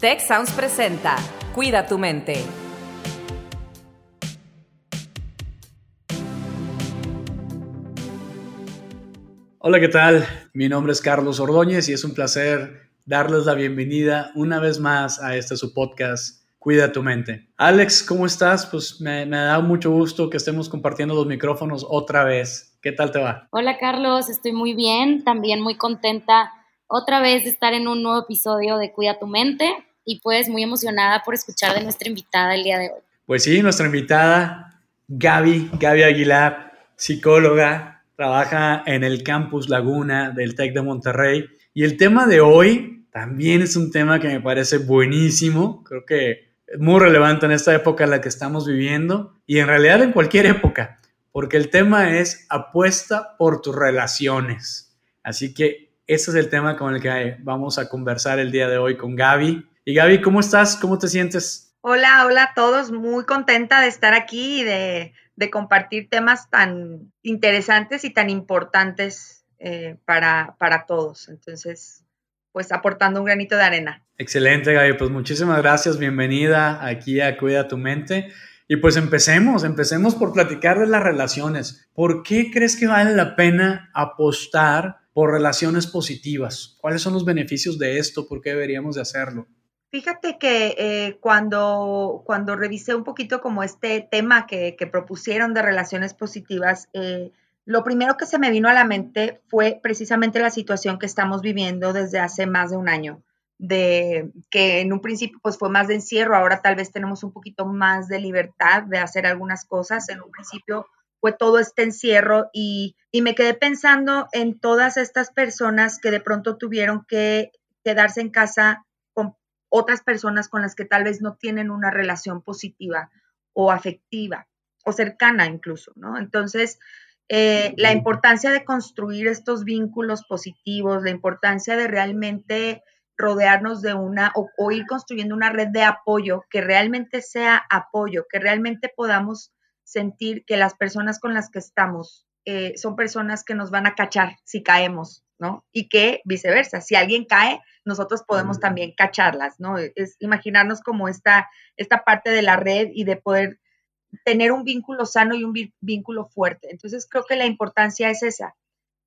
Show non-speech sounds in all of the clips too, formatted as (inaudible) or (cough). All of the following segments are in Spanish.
Tech Sounds presenta Cuida tu mente. Hola, ¿qué tal? Mi nombre es Carlos Ordóñez y es un placer darles la bienvenida una vez más a este su podcast Cuida tu mente. Alex, ¿cómo estás? Pues me, me da mucho gusto que estemos compartiendo los micrófonos otra vez. ¿Qué tal te va? Hola Carlos, estoy muy bien, también muy contenta otra vez de estar en un nuevo episodio de Cuida tu mente y pues muy emocionada por escuchar de nuestra invitada el día de hoy. Pues sí, nuestra invitada, Gaby, Gaby Aguilar, psicóloga, trabaja en el campus Laguna del TEC de Monterrey. Y el tema de hoy también es un tema que me parece buenísimo, creo que es muy relevante en esta época en la que estamos viviendo y en realidad en cualquier época, porque el tema es apuesta por tus relaciones. Así que ese es el tema con el que vamos a conversar el día de hoy con Gaby. Y Gaby, ¿cómo estás? ¿Cómo te sientes? Hola, hola a todos. Muy contenta de estar aquí y de, compartir temas tan interesantes y tan importantes eh, para, para todos. Entonces, pues aportando un granito de arena. Excelente, Gaby. Pues muchísimas gracias. Bienvenida aquí a Cuida tu mente. Y pues empecemos, empecemos por platicar de las relaciones. ¿Por qué crees que vale la pena apostar por relaciones positivas? ¿Cuáles son los beneficios de esto? ¿Por qué deberíamos de hacerlo? Fíjate que eh, cuando, cuando revisé un poquito como este tema que, propusieron de relaciones positivas, eh, lo primero que se me vino a la mente fue precisamente la situación que estamos viviendo desde hace más de un año, de que en un principio pues fue más de encierro, ahora tal vez tenemos un poquito más de libertad de hacer algunas cosas, en un principio fue todo este encierro y, y me quedé pensando en todas estas personas que de pronto tuvieron que quedarse en casa otras personas con las que tal vez no tienen una relación positiva o afectiva o cercana incluso, ¿no? Entonces, eh, la importancia de construir estos vínculos positivos, la importancia de realmente rodearnos de una o, ir construyendo una red de apoyo que realmente sea apoyo, que realmente podamos sentir que las personas con las que estamos eh, son personas que nos van a cachar si caemos, ¿no? Y que viceversa, si alguien cae, nosotros podemos también cacharlas, ¿no? Es imaginarnos como esta, esta parte de la red y de poder tener un vínculo sano y un vínculo fuerte. Entonces creo que la importancia es esa,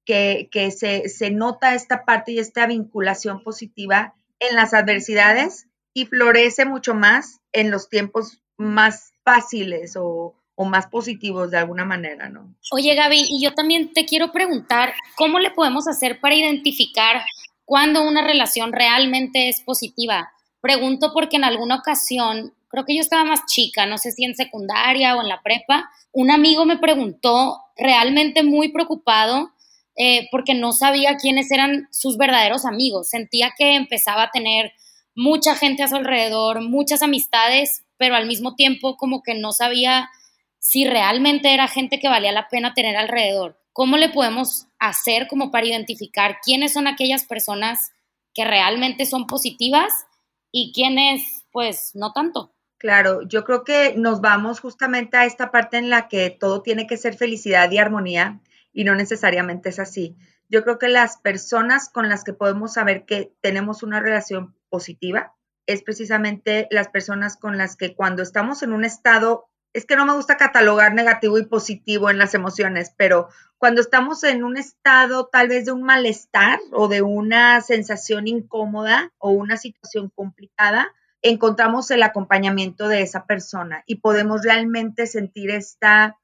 que, se, se nota esta parte y esta vinculación positiva en las adversidades y florece mucho más en los tiempos más fáciles o, o más positivos de alguna manera, ¿no? Oye, Gaby, y yo también te quiero preguntar, ¿cómo le podemos hacer para identificar cuando una relación realmente es positiva? Pregunto porque en alguna ocasión, creo que yo estaba más chica, no sé si en secundaria o en la prepa, un amigo me preguntó, realmente muy preocupado, eh, porque no sabía quiénes eran sus verdaderos amigos. Sentía que empezaba a tener mucha gente a su alrededor, muchas amistades, pero al mismo tiempo como que no sabía si realmente era gente que valía la pena tener alrededor. ¿Cómo le podemos hacer como para identificar quiénes son aquellas personas que realmente son positivas y quiénes pues no tanto? Claro, yo creo que nos vamos justamente a esta parte en la que todo tiene que ser felicidad y armonía y no necesariamente es así. Yo creo que las personas con las que podemos saber que tenemos una relación positiva es precisamente las personas con las que cuando estamos en un estado es que no me gusta catalogar negativo y positivo en las emociones, pero cuando estamos en un estado tal vez de un malestar o de una sensación incómoda o una situación complicada, encontramos el acompañamiento de esa persona y podemos realmente sentir esta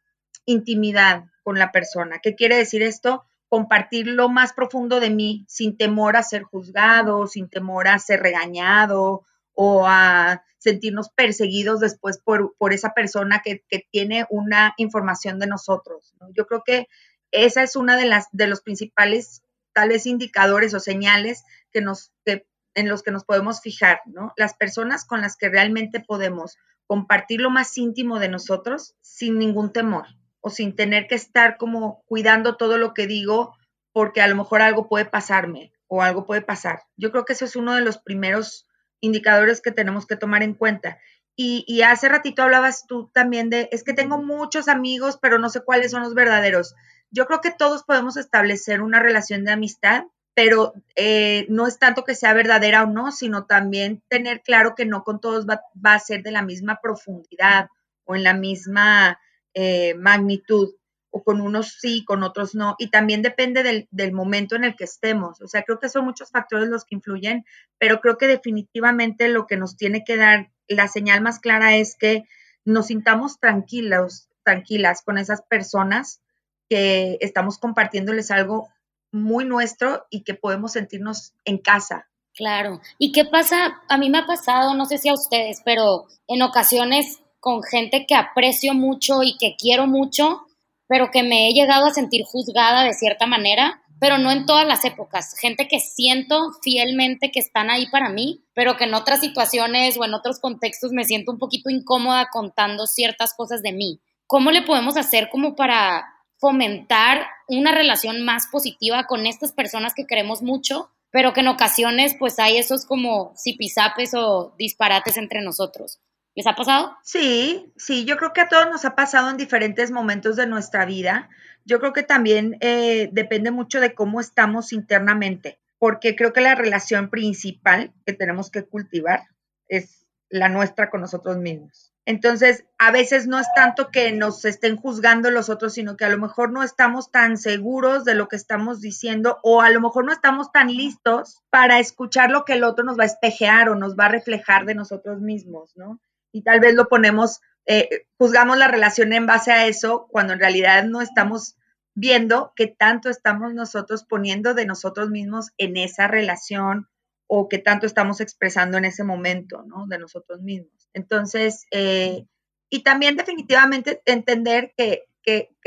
intimidad con la persona. ¿Qué quiere decir esto? Compartir lo más profundo de mí sin temor a ser juzgado, sin temor a ser regañado o a sentirnos perseguidos después por, esa persona que, tiene una información de nosotros. Yo creo que esa es una de las de los principales tal vez indicadores o señales que nos en los que nos podemos fijar, ¿no? Las personas con las que realmente podemos compartir lo más íntimo de nosotros sin ningún temor o sin tener que estar como cuidando todo lo que digo porque a lo mejor algo puede pasarme o algo puede pasar. Yo creo que eso es uno de los primeros indicadores que tenemos que tomar en cuenta. Y, hace ratito hablabas tú también de, es que tengo muchos amigos, pero no sé cuáles son los verdaderos. Yo creo que todos podemos establecer una relación de amistad, pero eh, no es tanto que sea verdadera o no, sino también tener claro que no con todos va, a ser de la misma profundidad o en la misma eh, magnitud, o con unos sí, con otros no, y también depende del, del, momento en el que estemos. O sea, creo que son muchos factores los que influyen, pero creo que definitivamente lo que nos tiene que dar la señal más clara es que nos sintamos tranquilos, tranquilas con esas personas que estamos compartiéndoles algo muy nuestro y que podemos sentirnos en casa. Claro. ¿Y qué pasa? A mí me ha pasado, no sé si a ustedes, pero en ocasiones con gente que aprecio mucho y que quiero mucho, pero que me he llegado a sentir juzgada de cierta manera, pero no en todas las épocas. Gente que siento fielmente que están ahí para mí, pero que en otras situaciones o en otros contextos me siento un poquito incómoda contando ciertas cosas de mí. ¿Cómo le podemos hacer como para fomentar una relación más positiva con estas personas que queremos mucho, pero que en ocasiones pues hay esos como zipisapes o disparates entre nosotros. ¿Les ha pasado? Sí, sí, yo creo que a todos nos ha pasado en diferentes momentos de nuestra vida. Yo creo que también eh, depende mucho de cómo estamos internamente, porque creo que la relación principal que tenemos que cultivar es la nuestra con nosotros mismos. Entonces, a veces no es tanto que nos estén juzgando los otros, sino que a lo mejor no estamos tan seguros de lo que estamos diciendo o a lo mejor no estamos tan listos para escuchar lo que el otro nos va a espejear o nos va a reflejar de nosotros mismos, ¿no? Y tal vez lo ponemos, eh, juzgamos la relación en base a eso cuando en realidad no estamos viendo qué tanto estamos nosotros poniendo de nosotros mismos en esa relación o qué tanto estamos expresando en ese momento, ¿no? De nosotros mismos. Entonces, eh, y también definitivamente entender que,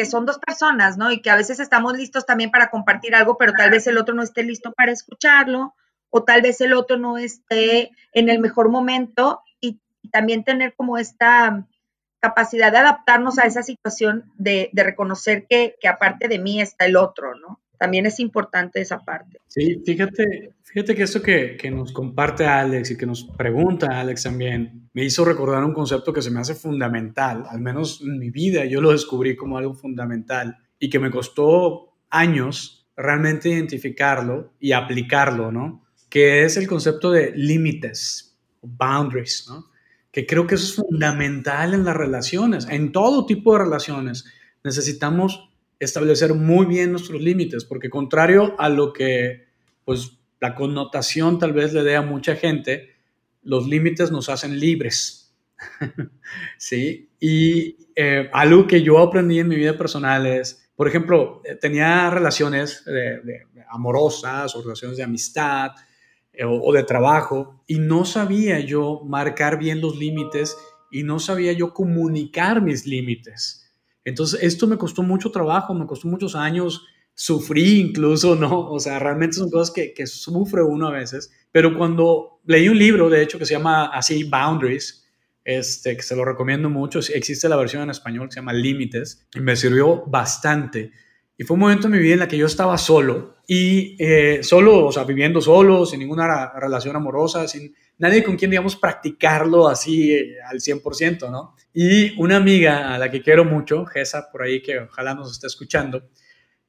son dos personas, ¿no? Y que a veces estamos listos también para compartir algo, pero tal vez el otro no esté listo para escucharlo, o tal vez el otro no esté en el mejor momento, y, también tener como esta capacidad de adaptarnos a esa situación, de, reconocer que, que aparte de mí está el otro, ¿no? También es importante esa parte. Sí, fíjate, Fíjate que esto que, que, nos comparte Alex y que nos pregunta Alex también, me hizo recordar un concepto que se me hace fundamental, al menos en mi vida yo lo descubrí como algo fundamental y que me costó años realmente identificarlo y aplicarlo, ¿no? Que es el concepto de límites, boundaries, ¿no? Que creo que eso es fundamental en las relaciones, en todo tipo de relaciones. Necesitamos establecer muy bien nuestros límites, porque contrario a lo que, pues, la connotación tal vez le dé a mucha gente, los límites nos hacen libres. (laughs) ¿Sí? Y eh, algo que yo aprendí en mi vida personal es, por ejemplo, eh, tenía relaciones amorosas o relaciones de amistad o, de trabajo y no sabía yo marcar bien los límites y no sabía yo comunicar mis límites. Entonces, esto me costó mucho trabajo, me costó muchos años sufrí incluso, (laughs) ¿no? O sea, realmente son cosas que, que sufre uno a veces. Pero cuando leí un libro, de hecho, que se llama así Boundaries, este, que se lo recomiendo mucho, existe la versión en español que se llama Límites, y me sirvió bastante. Y fue un momento en mi vida en la que yo estaba solo, y eh, solo, o sea, viviendo solo, sin ninguna relación amorosa, sin nadie con quien, digamos, practicarlo así eh, al 100%, ¿no? Y una amiga a la que quiero mucho, Gesa, por ahí, que ojalá nos esté escuchando,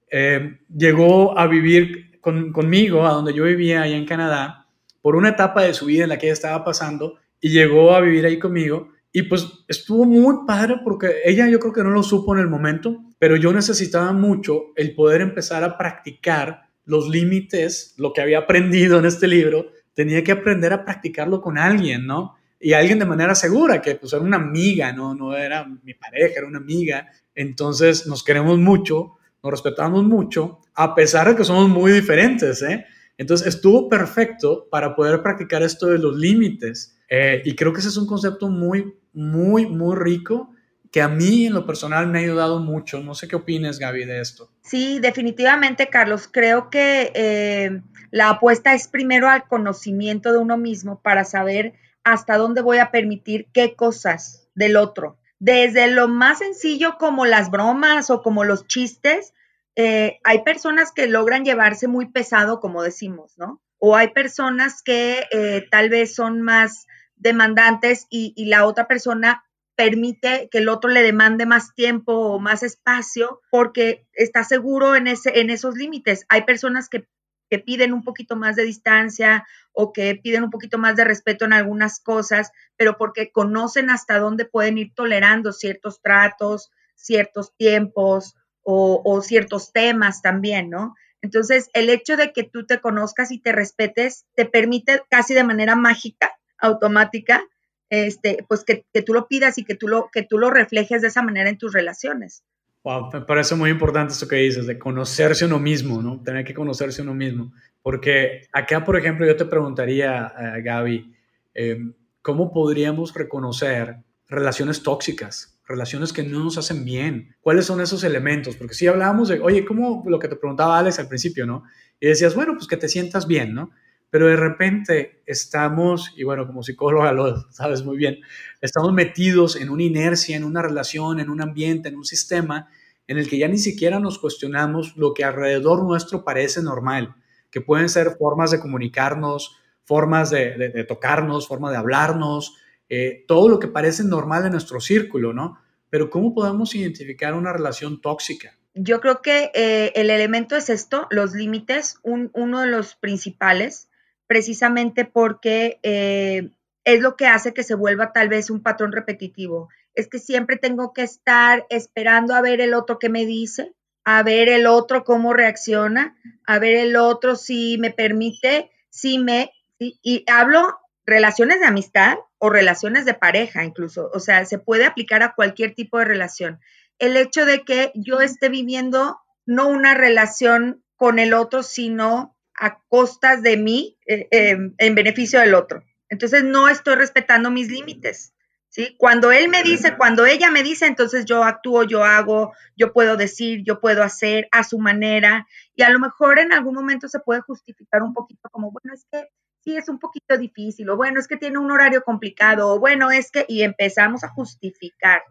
eh, llegó a vivir conmigo, a donde yo vivía allá en Canadá, por una etapa de su vida en la que ella estaba pasando y llegó a vivir ahí conmigo. Y pues estuvo muy padre porque ella yo creo que no lo supo en el momento, pero yo necesitaba mucho el poder empezar a practicar los límites, lo que había aprendido en este libro, tenía que aprender a practicarlo con alguien, ¿no? Y alguien de manera segura, que pues era una amiga, ¿no? No era mi pareja, era una amiga. Entonces nos queremos mucho, nos respetamos mucho, a pesar de que somos muy diferentes, ¿eh? Entonces estuvo perfecto para poder practicar esto de los límites. Eh, y creo que ese es un concepto muy, muy, muy rico que a mí en lo personal me ha ayudado mucho. No sé qué opinas, Gaby, de esto. Sí, definitivamente, Carlos. Creo que eh, la apuesta es primero al conocimiento de uno mismo para saber hasta dónde voy a permitir qué cosas del otro desde lo más sencillo como las bromas o como los chistes, eh, hay personas que logran llevarse muy pesado, como decimos, ¿no? O hay personas que eh, tal vez son más demandantes y, la otra persona permite que el otro le demande más tiempo o más espacio porque está seguro en, ese, en esos límites. Hay personas que que piden un poquito más de distancia o que piden un poquito más de respeto en algunas cosas, pero porque conocen hasta dónde pueden ir tolerando ciertos tratos, ciertos tiempos o, o ciertos temas también, ¿no? Entonces, el hecho de que tú te conozcas y te respetes te permite casi de manera mágica, automática, este, pues que, tú lo pidas y que tú lo, que tú lo reflejes de esa manera en tus relaciones. Wow, me parece muy importante esto que dices, de conocerse uno mismo, ¿no? Tener que conocerse uno mismo. Porque acá, por ejemplo, yo te preguntaría, uh, Gaby, eh, ¿cómo podríamos reconocer relaciones tóxicas? relaciones que no nos hacen bien. ¿Cuáles son esos elementos? Porque si hablábamos de, oye, ¿cómo lo que te preguntaba Alex al principio, ¿no? Y decías, bueno, pues que te sientas bien, ¿no? Pero de repente estamos, y bueno, como psicóloga lo (laughs) sabes muy bien, estamos metidos en una inercia, en una relación, en un ambiente, en un sistema en el que ya ni siquiera nos cuestionamos lo que alrededor nuestro parece normal, que pueden ser formas de comunicarnos, formas de, de, tocarnos, formas de hablarnos, eh, todo lo que parece normal en nuestro círculo, ¿no? Pero ¿cómo podemos identificar una relación tóxica? Yo creo que eh, el elemento es esto, los límites, uno de los principales, precisamente porque eh, es lo que hace que se vuelva tal vez un patrón repetitivo. Es que siempre tengo que estar esperando a ver el otro que me dice, a ver el otro cómo reacciona, a ver el otro si me permite, si me... y hablo relaciones de amistad o relaciones de pareja incluso, o sea, se puede aplicar a cualquier tipo de relación. El hecho de que yo esté viviendo no una relación con el otro, sino a costas de mí, eh, em, en beneficio del otro. Entonces no estoy respetando mis límites. ¿Sí? Cuando él me dice, cuando ella me dice, entonces yo actúo, yo hago, yo puedo decir, yo puedo hacer a su manera y a lo mejor en algún momento se puede justificar un poquito como, bueno, es que sí es un poquito difícil, o bueno, es que tiene un horario complicado, o bueno, es que, y empezamos a justificar.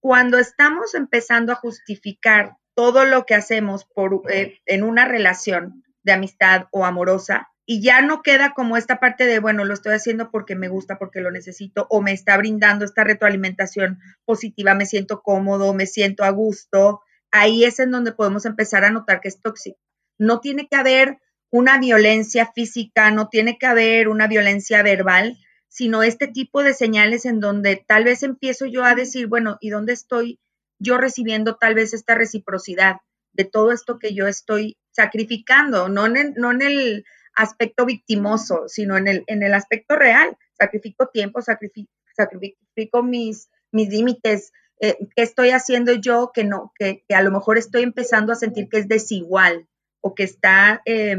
Cuando estamos empezando a justificar todo lo que hacemos por, eh, en una relación de amistad o amorosa, y ya no queda como esta parte de, bueno, lo estoy haciendo porque me gusta, porque lo necesito, o me está brindando esta retroalimentación positiva, me siento cómodo, me siento a gusto, ahí es en donde podemos empezar a notar que es tóxico. No tiene que haber una violencia física, no tiene que haber una violencia verbal, sino este tipo de señales en donde tal vez empiezo yo a decir, bueno, ¿y dónde estoy yo recibiendo tal vez esta reciprocidad de todo esto que yo estoy sacrificando? No en el, no en el aspecto victimoso, sino en el, en el aspecto real. Sacrifico tiempo, sacrifico, sacrifico mis, mis límites, eh, ¿qué estoy haciendo yo que no, que, que, a lo mejor estoy empezando a sentir que es desigual? o que está eh,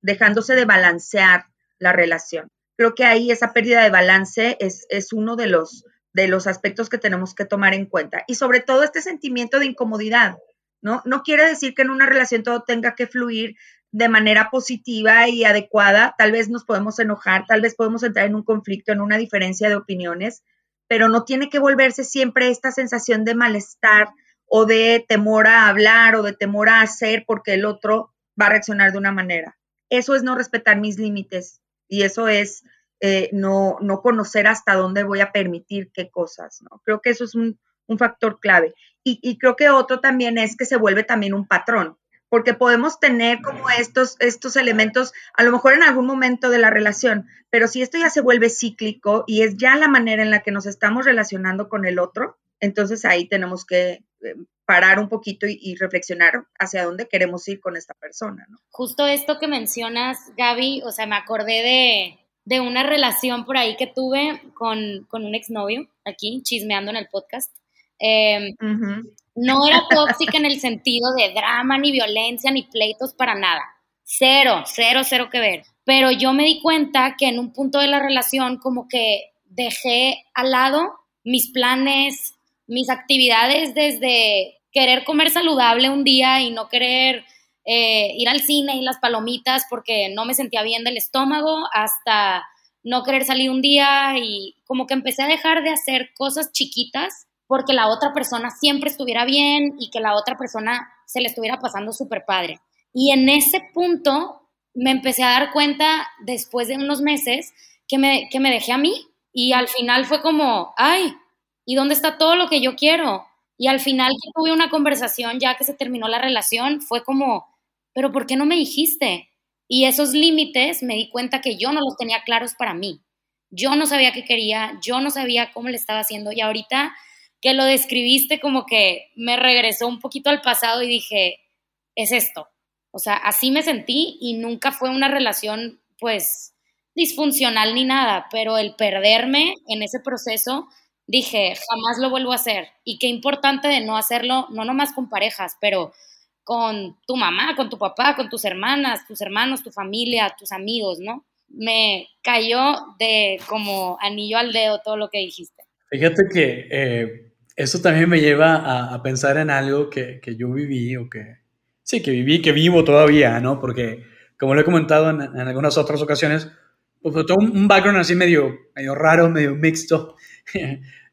dejándose de balancear la relación. Creo que ahí esa pérdida de balance es, es uno de los, de los aspectos que tenemos que tomar en cuenta. Y sobre todo este sentimiento de incomodidad, ¿no? No quiere decir que en una relación todo tenga que fluir de manera positiva y adecuada. Tal vez nos podemos enojar, tal vez podemos entrar en un conflicto, en una diferencia de opiniones, pero no tiene que volverse siempre esta sensación de malestar o de temor a hablar o de temor a hacer porque el otro va a reaccionar de una manera. Eso es no respetar mis límites y eso es eh, no, no conocer hasta dónde voy a permitir qué cosas, ¿no? Creo que eso es un, un factor clave. Y, y, creo que otro también es que se vuelve también un patrón, porque podemos tener como estos, estos elementos, a lo mejor en algún momento de la relación, pero si esto ya se vuelve cíclico y es ya la manera en la que nos estamos relacionando con el otro, entonces ahí tenemos que eh, parar un poquito y, reflexionar hacia dónde queremos ir con esta persona, ¿no? Justo esto que mencionas, Gaby, o sea, me acordé de, una relación por ahí que tuve con, con, un exnovio, aquí, chismeando en el podcast. Em, no era tóxica en el sentido de drama, ni violencia, ni pleitos para nada. Cero, cero, cero que ver. Pero yo me di cuenta que en un punto de la relación como que dejé al lado mis planes, mis actividades desde querer comer saludable un día y no querer eh, ir al cine y las palomitas porque no me sentía bien del estómago, hasta no querer salir un día y como que empecé a dejar de hacer cosas chiquitas porque la otra persona siempre estuviera bien y que la otra persona se le estuviera pasando súper padre. Y en ese punto me empecé a dar cuenta después de unos meses que me, que me dejé a mí y al final fue como, ay, ¿Y dónde está todo lo que yo quiero? Y al final que tuve una conversación ya que se terminó la relación, fue como, pero ¿por qué no me dijiste? Y esos límites me di cuenta que yo no los tenía claros para mí. Yo no sabía qué quería, yo no sabía cómo le estaba haciendo y ahorita que lo describiste como que me regresó un poquito al pasado y dije, es esto. O sea, así me sentí y nunca fue una relación pues disfuncional ni nada, pero el perderme en ese proceso, dije, jamás lo vuelvo a hacer. Y qué importante de no hacerlo, no nomás con parejas, pero con tu mamá, con tu papá, con tus hermanas, tus hermanos, tu familia, tus amigos, ¿no? Me cayó de como anillo al dedo todo lo que dijiste. Fíjate que eh, eso también me lleva a, pensar en algo que, que, yo viví o que, sí, que viví, que vivo todavía, ¿no? Porque, como lo he comentado en, algunas otras ocasiones, pues todo un background así medio, medio raro, medio mixto. (laughs)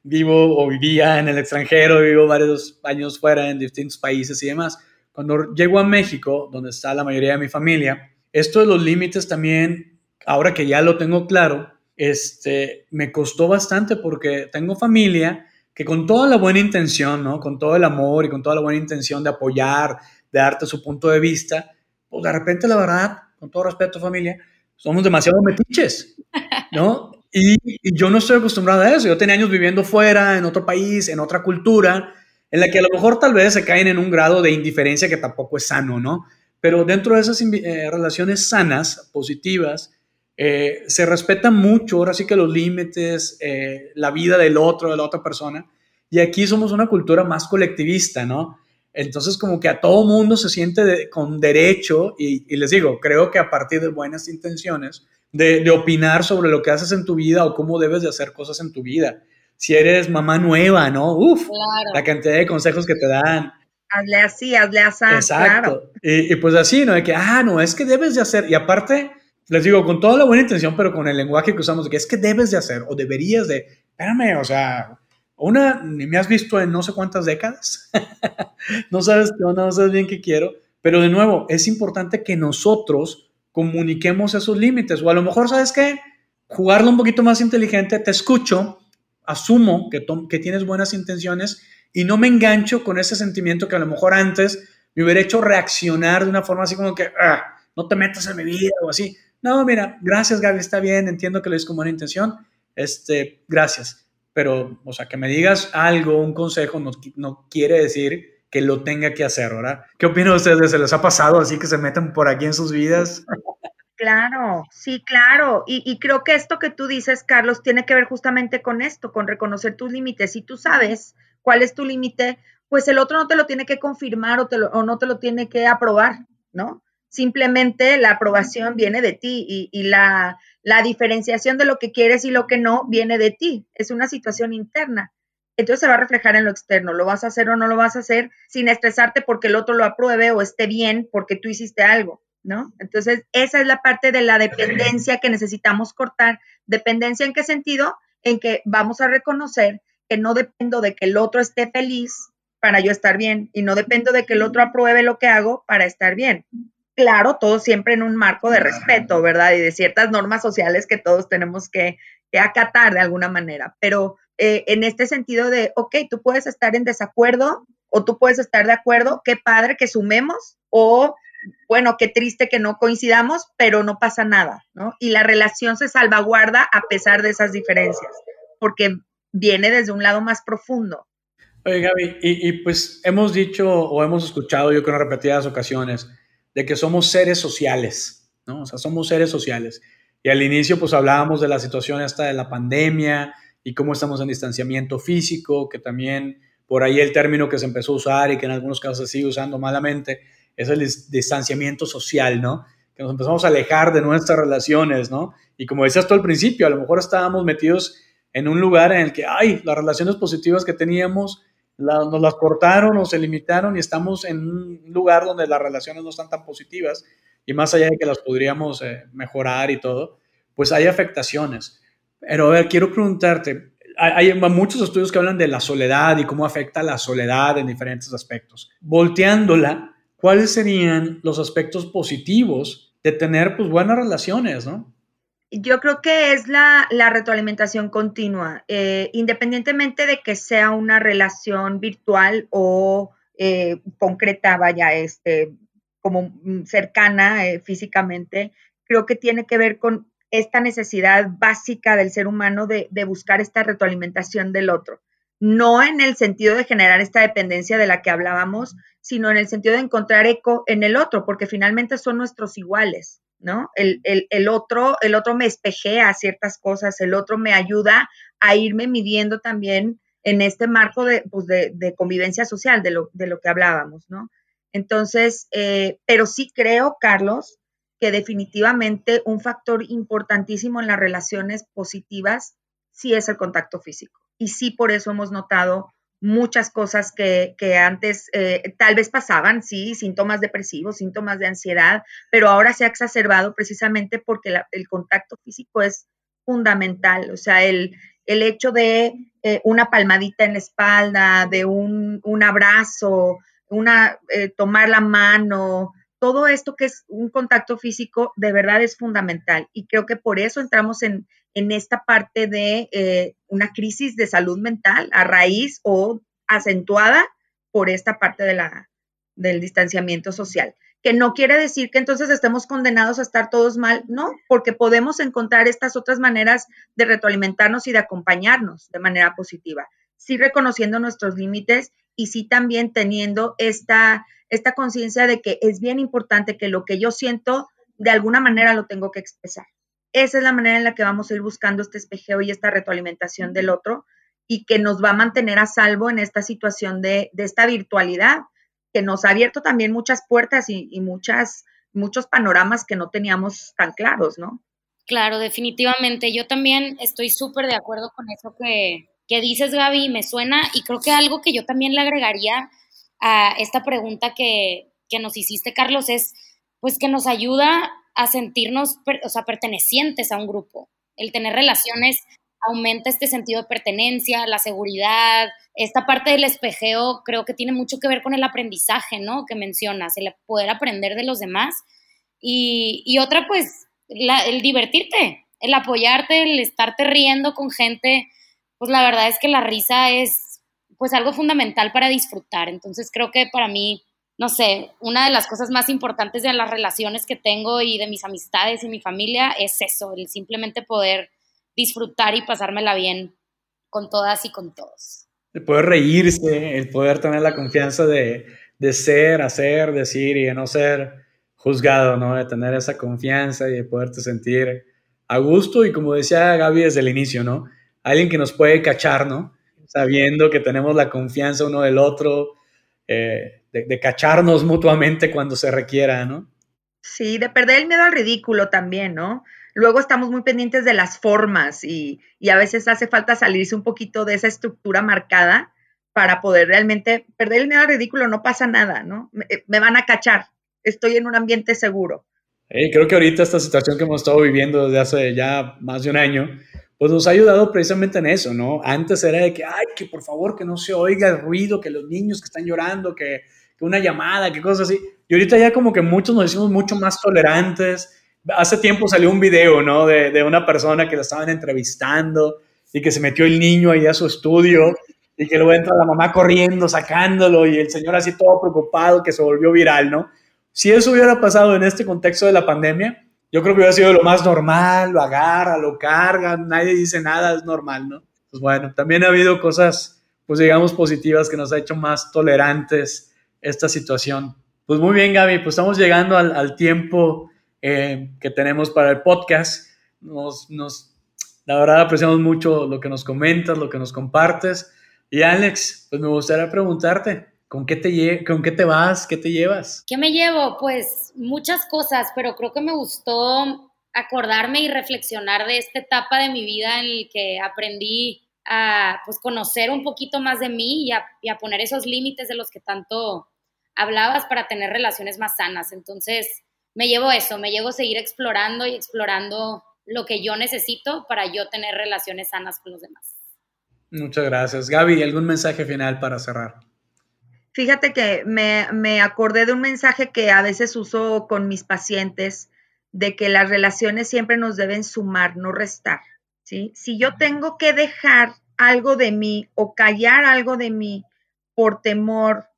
vivo o vivía en el extranjero, vivo varios años fuera en distintos países y demás. Cuando llego a México, donde está la mayoría de mi familia, esto de los límites también, ahora que ya lo tengo claro, este, me costó bastante porque tengo familia que con toda la buena intención, ¿no? Con todo el amor y con toda la buena intención de apoyar, de darte su punto de vista, pues de repente la verdad, con todo respeto familia, somos demasiado metiches, ¿no? (laughs) Y, y, yo no estoy acostumbrado a eso. Yo tenía años viviendo fuera, en otro país, en otra cultura, en la que a lo mejor tal vez se caen en un grado de indiferencia que tampoco es sano, ¿no? Pero dentro de esas eh, relaciones sanas, positivas, eh, se respeta mucho, ahora sí que los límites, eh, la vida del otro, de la otra persona. Y aquí somos una cultura más colectivista, ¿no? Entonces como que a todo mundo se siente con derecho, y, les digo, creo que a partir de buenas intenciones, de, de opinar sobre lo que haces en tu vida o cómo debes de hacer cosas en tu vida si eres mamá nueva, ¿no? Uf, la cantidad de consejos que te dan. Hazle así, hazle así. Exacto. Y, pues así, ¿no? De que, ah, no, es que debes de hacer. Y aparte, les digo, con toda la buena intención, pero con el lenguaje que usamos, que es que debes de hacer o deberías de, espérame, o sea, una, ni me has visto en no sé cuántas décadas. (laughs) no sabes qué no sabes bien qué quiero. Pero de nuevo, es importante que nosotros comuniquemos esos límites. O a lo mejor, ¿sabes qué? Jugarlo un poquito más inteligente, te escucho, asumo que, que tienes buenas intenciones y no me engancho con ese sentimiento que a lo mejor antes me hubiera hecho reaccionar de una forma así como que, ah, no te metas en mi vida o así. No, mira, gracias Gaby, está bien, entiendo que lo dices con buena intención, este, gracias. Pero, o sea, que me digas algo, un consejo, no, no quiere decir que lo tenga que hacer, ¿verdad? ¿Qué opinan ustedes? ¿Se les ha pasado así que se meten por aquí en sus vidas? Claro, sí, claro. Y, creo que esto que tú dices, Carlos, tiene que ver justamente con esto, con reconocer tus límites. Si tú sabes cuál es tu límite, pues el otro no te lo tiene que confirmar o, te o no te lo tiene que aprobar, ¿no? Simplemente la aprobación viene de ti y, la, la diferenciación de lo que quieres y lo que no viene de ti. Es una situación interna. Entonces se va a reflejar en lo externo. Lo vas a hacer o no lo vas a hacer sin estresarte porque el otro lo apruebe o esté bien porque tú hiciste algo. ¿no? Entonces, esa es la parte de la dependencia que necesitamos cortar. ¿Dependencia en qué sentido? En que vamos a reconocer que no dependo de que el otro esté feliz para yo estar bien y no dependo de que el otro apruebe lo que hago para estar bien. Claro, todo siempre en un marco de respeto, ¿verdad? Y de ciertas normas sociales que todos tenemos que, acatar de alguna manera. Pero eh, en este sentido de, ok, tú puedes estar en desacuerdo o tú puedes estar de acuerdo, qué padre que sumemos o bueno, qué triste que no coincidamos, pero no pasa nada, ¿no? Y la relación se salvaguarda a pesar de esas diferencias, porque viene desde un lado más profundo. Oye, Gaby, y, pues hemos dicho o hemos escuchado, yo creo en repetidas ocasiones, de que somos seres sociales, ¿no? O sea, somos seres sociales. Y al inicio, pues hablábamos de la situación esta de la pandemia y cómo estamos en distanciamiento físico, que también por ahí el término que se empezó a usar y que en algunos casos se sigue usando malamente, es el distanciamiento social, ¿no? Que nos empezamos a alejar de nuestras relaciones, ¿no? Y como decías tú al principio, a lo mejor estábamos metidos en un lugar en el que, ay, las relaciones positivas que teníamos nos las cortaron se limitaron y estamos en un lugar donde las relaciones no están tan positivas y más allá de que las podríamos eh, mejorar y todo, pues hay afectaciones. Pero a ver, quiero preguntarte, hay, hay, muchos estudios que hablan de la soledad y cómo afecta la soledad en diferentes aspectos. Volteándola, ¿cuáles serían los aspectos positivos de tener pues buenas relaciones, no? Yo creo que es la, retroalimentación continua, eh, independientemente de que sea una relación virtual o eh, concreta, vaya, este, como mm, cercana eh, físicamente, creo que tiene que ver con esta necesidad básica del ser humano de, de, buscar esta retroalimentación del otro. No en el sentido de generar esta dependencia de la que hablábamos, sino en el sentido de encontrar eco en el otro, porque finalmente son nuestros iguales, ¿no? El, el, el otro, el otro me espejea ciertas cosas, el otro me ayuda a irme midiendo también en este marco de, pues de, convivencia social, de lo, de lo, que hablábamos, ¿no? Entonces, eh, pero sí creo, Carlos, que definitivamente un factor importantísimo en las relaciones positivas sí es el contacto físico. Y sí por eso hemos notado muchas cosas que, que antes eh, tal vez pasaban, sí, síntomas depresivos, síntomas de ansiedad, pero ahora se ha exacerbado precisamente porque la, el contacto físico es fundamental. O sea, el, el hecho de eh, una palmadita en la espalda, de un, un abrazo, una, eh, tomar la mano, todo esto que es un contacto físico de verdad es fundamental. Y creo que por eso entramos en, en esta parte de eh, una crisis de salud mental a raíz o acentuada por esta parte de la, del distanciamiento social que no quiere decir que entonces estemos condenados a estar todos mal, no, porque podemos encontrar estas otras maneras de retroalimentarnos y de acompañarnos de manera positiva, sí reconociendo nuestros límites y sí también teniendo esta, esta conciencia de que es bien importante que lo que yo siento, de alguna manera lo tengo que expresar. Esa es la manera en la que vamos a ir buscando este espejeo y esta retroalimentación del otro y que nos va a mantener a salvo en esta situación de, de esta virtualidad que nos ha abierto también muchas puertas y, y muchas, muchos panoramas que no teníamos tan claros, ¿no? Claro, definitivamente. Yo también estoy súper de acuerdo con eso que, que dices, Gaby, me suena y creo que algo que yo también le agregaría a esta pregunta que, que nos hiciste, Carlos, es pues que nos ayuda a sentirnos, o sea, pertenecientes a un grupo, el tener relaciones aumenta este sentido de pertenencia, la seguridad, esta parte del espejeo creo que tiene mucho que ver con el aprendizaje, ¿no? Que mencionas, el poder aprender de los demás. Y, y otra, pues, el divertirte, el apoyarte, el estarte riendo con gente, pues la verdad es que la risa es, pues, algo fundamental para disfrutar. Entonces creo que para mí, no sé, una de las cosas más importantes de las relaciones que tengo y de mis amistades y mi familia es eso, el simplemente poder disfrutar y pasármela bien con todas y con todos. El poder reírse, el poder tener la confianza de, de ser, hacer, decir y de no ser juzgado, ¿no? De tener esa confianza y de poderte sentir a gusto y como decía Gaby desde el inicio, ¿no? Alguien que nos puede cachar, ¿no? Sabiendo que tenemos la confianza uno del otro, eh, de, de, cacharnos mutuamente cuando se requiera, ¿no? Sí, de perder el miedo al ridículo también, ¿no? luego estamos muy pendientes de las formas y, y, a veces hace falta salirse un poquito de esa estructura marcada para poder realmente perder el miedo al ridículo, no pasa nada, ¿no? Me, eh, me van a cachar, estoy en un ambiente seguro. Hey, creo que ahorita esta situación que hemos estado viviendo desde hace ya más de un año, pues nos ha ayudado precisamente en eso, ¿no? Antes era de que, ay, que por favor que no se oiga el ruido, que los niños que están llorando, que, que una llamada, que cosas así. Y ahorita ya como que muchos nos decimos mucho más tolerantes, hace tiempo salió un video, ¿no? De, de, una persona que la estaban entrevistando y que se metió el niño ahí a su estudio y que luego entra la mamá corriendo, sacándolo y el señor así todo preocupado que se volvió viral, ¿no? Si eso hubiera pasado en este contexto de la pandemia, yo creo que hubiera sido lo más normal, lo agarra, lo carga, nadie dice nada, es normal, ¿no? Pues bueno, también ha habido cosas, pues digamos, positivas que nos ha hecho más tolerantes esta situación. Pues muy bien, Gaby, pues estamos llegando al, al tiempo eh, que tenemos para el podcast. Nos, nos, la verdad apreciamos mucho lo que nos comentas, lo que nos compartes. Y Alex, pues me gustaría preguntarte, ¿con qué te, con qué te vas? ¿Qué te llevas? ¿Qué me llevo? Pues muchas cosas, pero creo que me gustó acordarme y reflexionar de esta etapa de mi vida en la que aprendí a pues, conocer un poquito más de mí y a, y a poner esos límites de los que tanto hablabas para tener relaciones más sanas. Entonces, me llevo eso, me llevo a seguir explorando y explorando lo que yo necesito para yo tener relaciones sanas con los demás. Muchas gracias. Gaby, ¿algún mensaje final para cerrar? Fíjate que me, me acordé de un mensaje que a veces uso con mis pacientes, de que las relaciones siempre nos deben sumar, no restar. ¿sí? Si yo tengo que dejar algo de mí o callar algo de mí por temor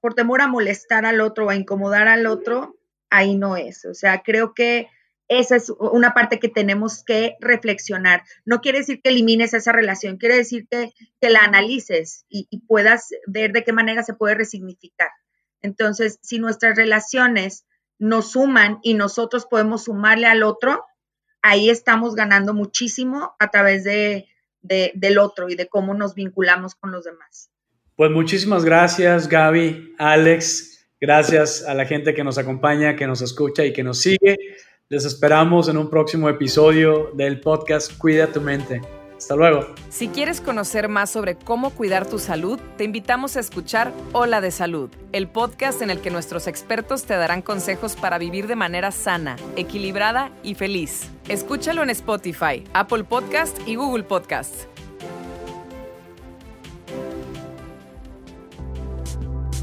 por temor a molestar al otro o a incomodar al otro, ahí no es. O sea, creo que esa es una parte que tenemos que reflexionar. No quiere decir que elimines esa relación, quiere decir que, que la analices y, y, puedas ver de qué manera se puede resignificar. Entonces, si nuestras relaciones nos suman y nosotros podemos sumarle al otro, ahí estamos ganando muchísimo a través de, de, del otro y de cómo nos vinculamos con los demás. Pues muchísimas gracias, Gaby, Alex. Gracias a la gente que nos acompaña, que nos escucha y que nos sigue. Les esperamos en un próximo episodio del podcast Cuida tu mente. Hasta luego. Si quieres conocer más sobre cómo cuidar tu salud, te invitamos a escuchar Hola de Salud, el podcast en el que nuestros expertos te darán consejos para vivir de manera sana, equilibrada y feliz. Escúchalo en Spotify, Apple Podcast y Google Podcast.